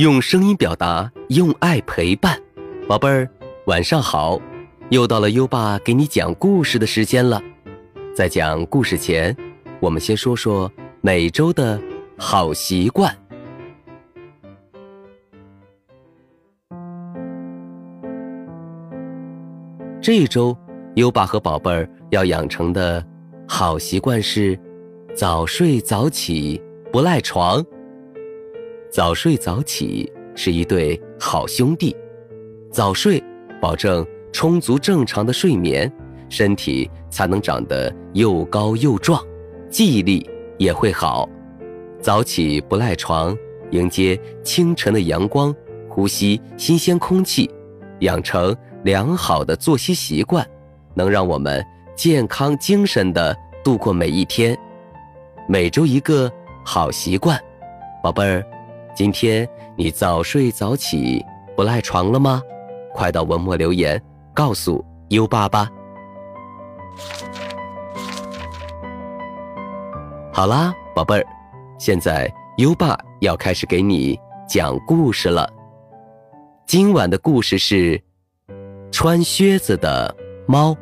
用声音表达，用爱陪伴。宝贝儿，晚上好！又到了优爸给你讲故事的时间了。在讲故事前，我们先说说每周的好习惯。这一周，优爸和宝贝儿要养成的好习惯是：早睡早起，不赖床。早睡早起是一对好兄弟。早睡，保证充足正常的睡眠，身体才能长得又高又壮，记忆力也会好。早起不赖床，迎接清晨的阳光，呼吸新鲜空气，养成良好的作息习惯，能让我们健康精神的度过每一天。每周一个好习惯，宝贝儿。今天你早睡早起不赖床了吗？快到文末留言告诉优爸吧。好啦，宝贝儿，现在优爸要开始给你讲故事了。今晚的故事是穿靴子的猫。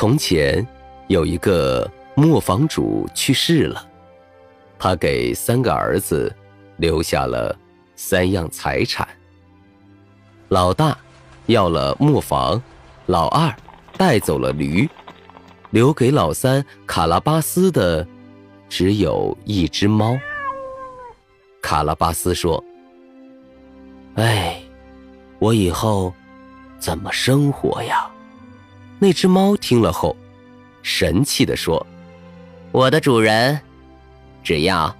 从前，有一个磨坊主去世了，他给三个儿子留下了三样财产。老大要了磨坊，老二带走了驴，留给老三卡拉巴斯的只有一只猫。卡拉巴斯说：“哎，我以后怎么生活呀？”那只猫听了后，神气地说：“我的主人，只要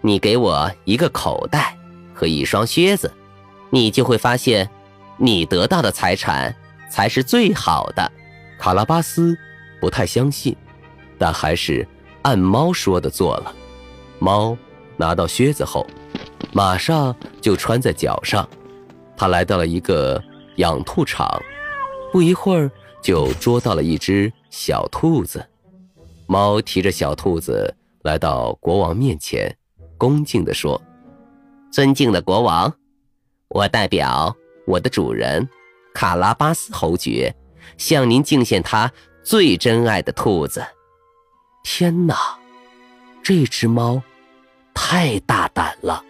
你给我一个口袋和一双靴子，你就会发现，你得到的财产才是最好的。”卡拉巴斯不太相信，但还是按猫说的做了。猫拿到靴子后，马上就穿在脚上。他来到了一个养兔场，不一会儿。就捉到了一只小兔子，猫提着小兔子来到国王面前，恭敬地说：“尊敬的国王，我代表我的主人卡拉巴斯侯爵，向您敬献他最珍爱的兔子。”天哪，这只猫太大胆了，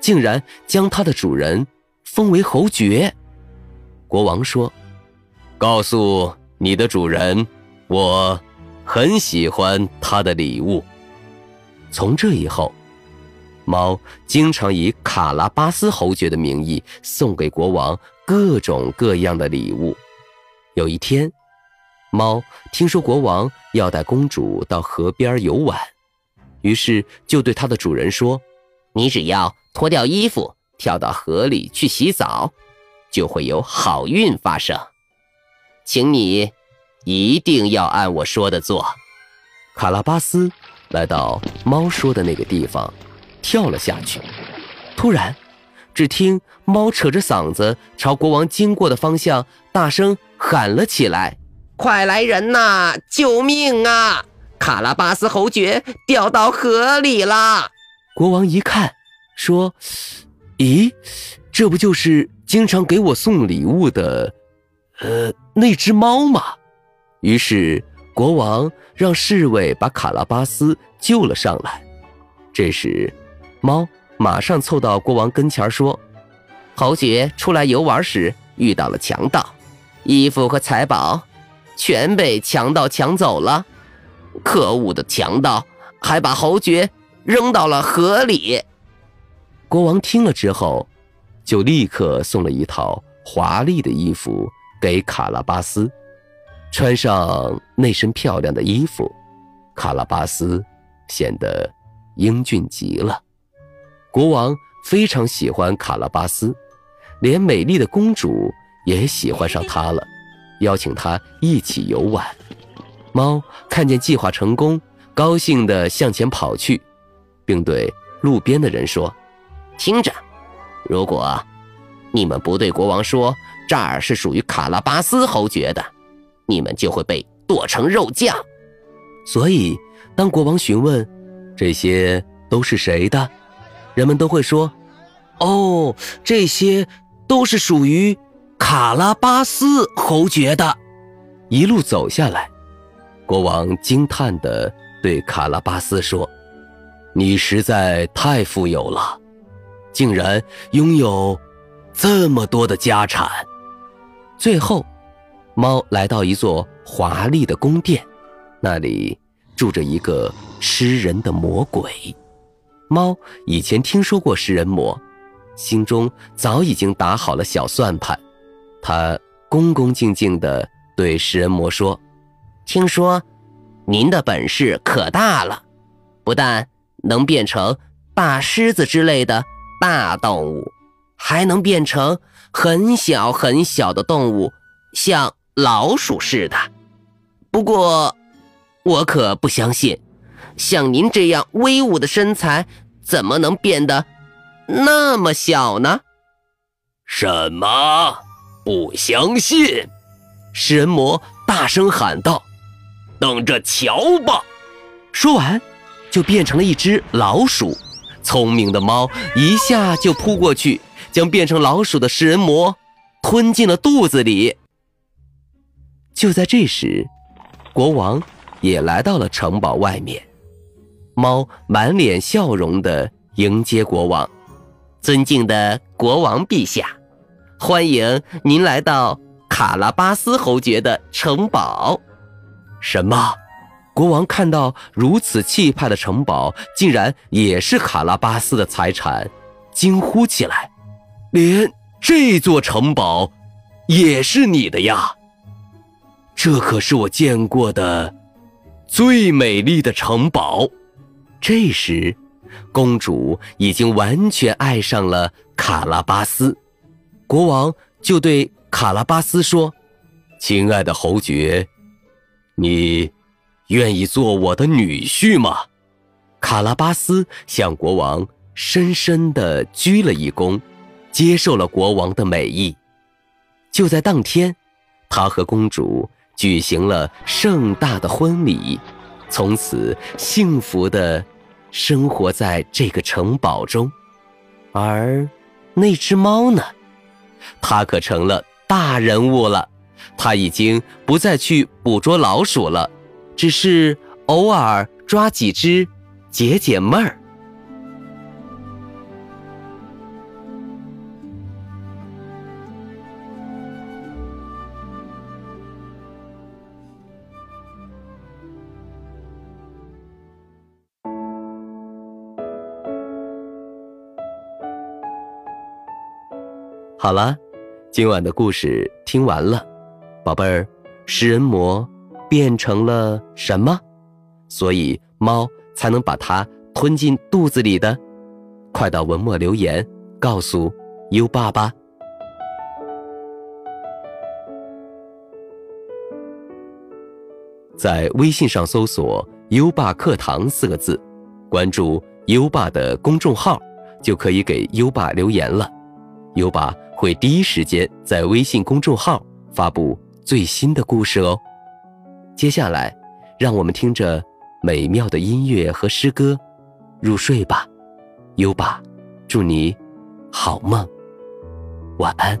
竟然将它的主人封为侯爵。国王说。告诉你的主人，我很喜欢他的礼物。从这以后，猫经常以卡拉巴斯侯爵的名义送给国王各种各样的礼物。有一天，猫听说国王要带公主到河边游玩，于是就对它的主人说：“你只要脱掉衣服，跳到河里去洗澡，就会有好运发生。”请你一定要按我说的做。卡拉巴斯来到猫说的那个地方，跳了下去。突然，只听猫扯着嗓子朝国王经过的方向大声喊了起来：“快来人呐！救命啊！卡拉巴斯侯爵掉到河里了！”国王一看，说：“咦，这不就是经常给我送礼物的？”呃，那只猫嘛，于是国王让侍卫把卡拉巴斯救了上来。这时，猫马上凑到国王跟前说：“侯爵出来游玩时遇到了强盗，衣服和财宝全被强盗抢走了。可恶的强盗还把侯爵扔到了河里。”国王听了之后，就立刻送了一套华丽的衣服。给卡拉巴斯穿上那身漂亮的衣服，卡拉巴斯显得英俊极了。国王非常喜欢卡拉巴斯，连美丽的公主也喜欢上他了，邀请他一起游玩。猫看见计划成功，高兴地向前跑去，并对路边的人说：“听着，如果你们不对国王说这儿是属于卡拉巴斯侯爵的，你们就会被剁成肉酱。所以，当国王询问这些都是谁的，人们都会说：“哦，这些都是属于卡拉巴斯侯爵的。”一路走下来，国王惊叹地对卡拉巴斯说：“你实在太富有了，竟然拥有这么多的家产。”最后，猫来到一座华丽的宫殿。那里住着一个吃人的魔鬼。猫以前听说过食人魔，心中早已经打好了小算盘。他恭恭敬敬地对食人魔说：“听说您的本事可大了，不但能变成大狮子之类的大动物，还能变成很小很小的动物，像老鼠似的。不过……”我可不相信，像您这样威武的身材，怎么能变得那么小呢？什么？不相信？食人魔大声喊道：“等着瞧吧！”说完，就变成了一只老鼠。聪明的猫一下就扑过去，将变成老鼠的食人魔吞进了肚子里。就在这时，国王。也来到了城堡外面，猫满脸笑容地迎接国王。尊敬的国王陛下，欢迎您来到卡拉巴斯侯爵的城堡。什么？国王看到如此气派的城堡，竟然也是卡拉巴斯的财产，惊呼起来：“连这座城堡也是你的呀？这可是我见过的。”最美丽的城堡。这时，公主已经完全爱上了卡拉巴斯。国王就对卡拉巴斯说：“亲爱的侯爵，你愿意做我的女婿吗？”卡拉巴斯向国王深深地鞠了一躬，接受了国王的美意。就在当天，他和公主。举行了盛大的婚礼，从此幸福的生活在这个城堡中。而那只猫呢？它可成了大人物了。它已经不再去捕捉老鼠了，只是偶尔抓几只解解闷儿。好了，今晚的故事听完了，宝贝儿，食人魔变成了什么？所以猫才能把它吞进肚子里的？快到文末留言告诉优爸吧。在微信上搜索“优爸课堂”四个字，关注优爸的公众号，就可以给优爸留言了。优爸。会第一时间在微信公众号发布最新的故事哦。接下来，让我们听着美妙的音乐和诗歌入睡吧。优爸，祝你好梦，晚安。《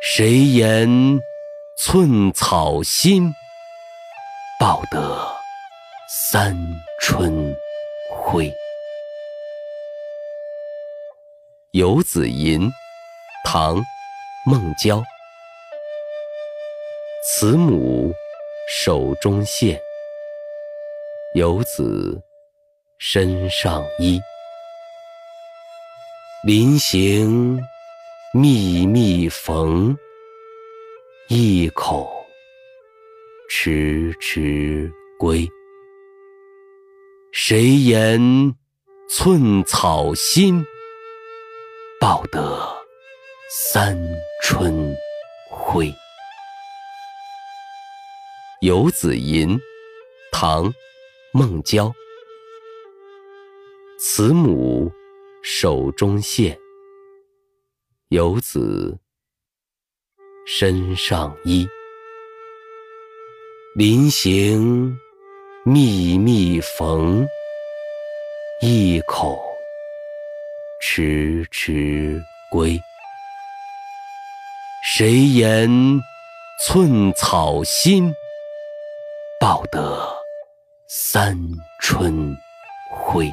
谁言寸草心，报得三春晖。游子吟，唐·孟郊。慈母手中线，游子身上衣。临行密密缝，一口迟迟归。谁言寸草心，报得三春晖。游子吟，唐·孟郊。慈母手中线，游子身上衣。临行密密缝，意恐迟迟归。谁言寸草心，报得三春晖。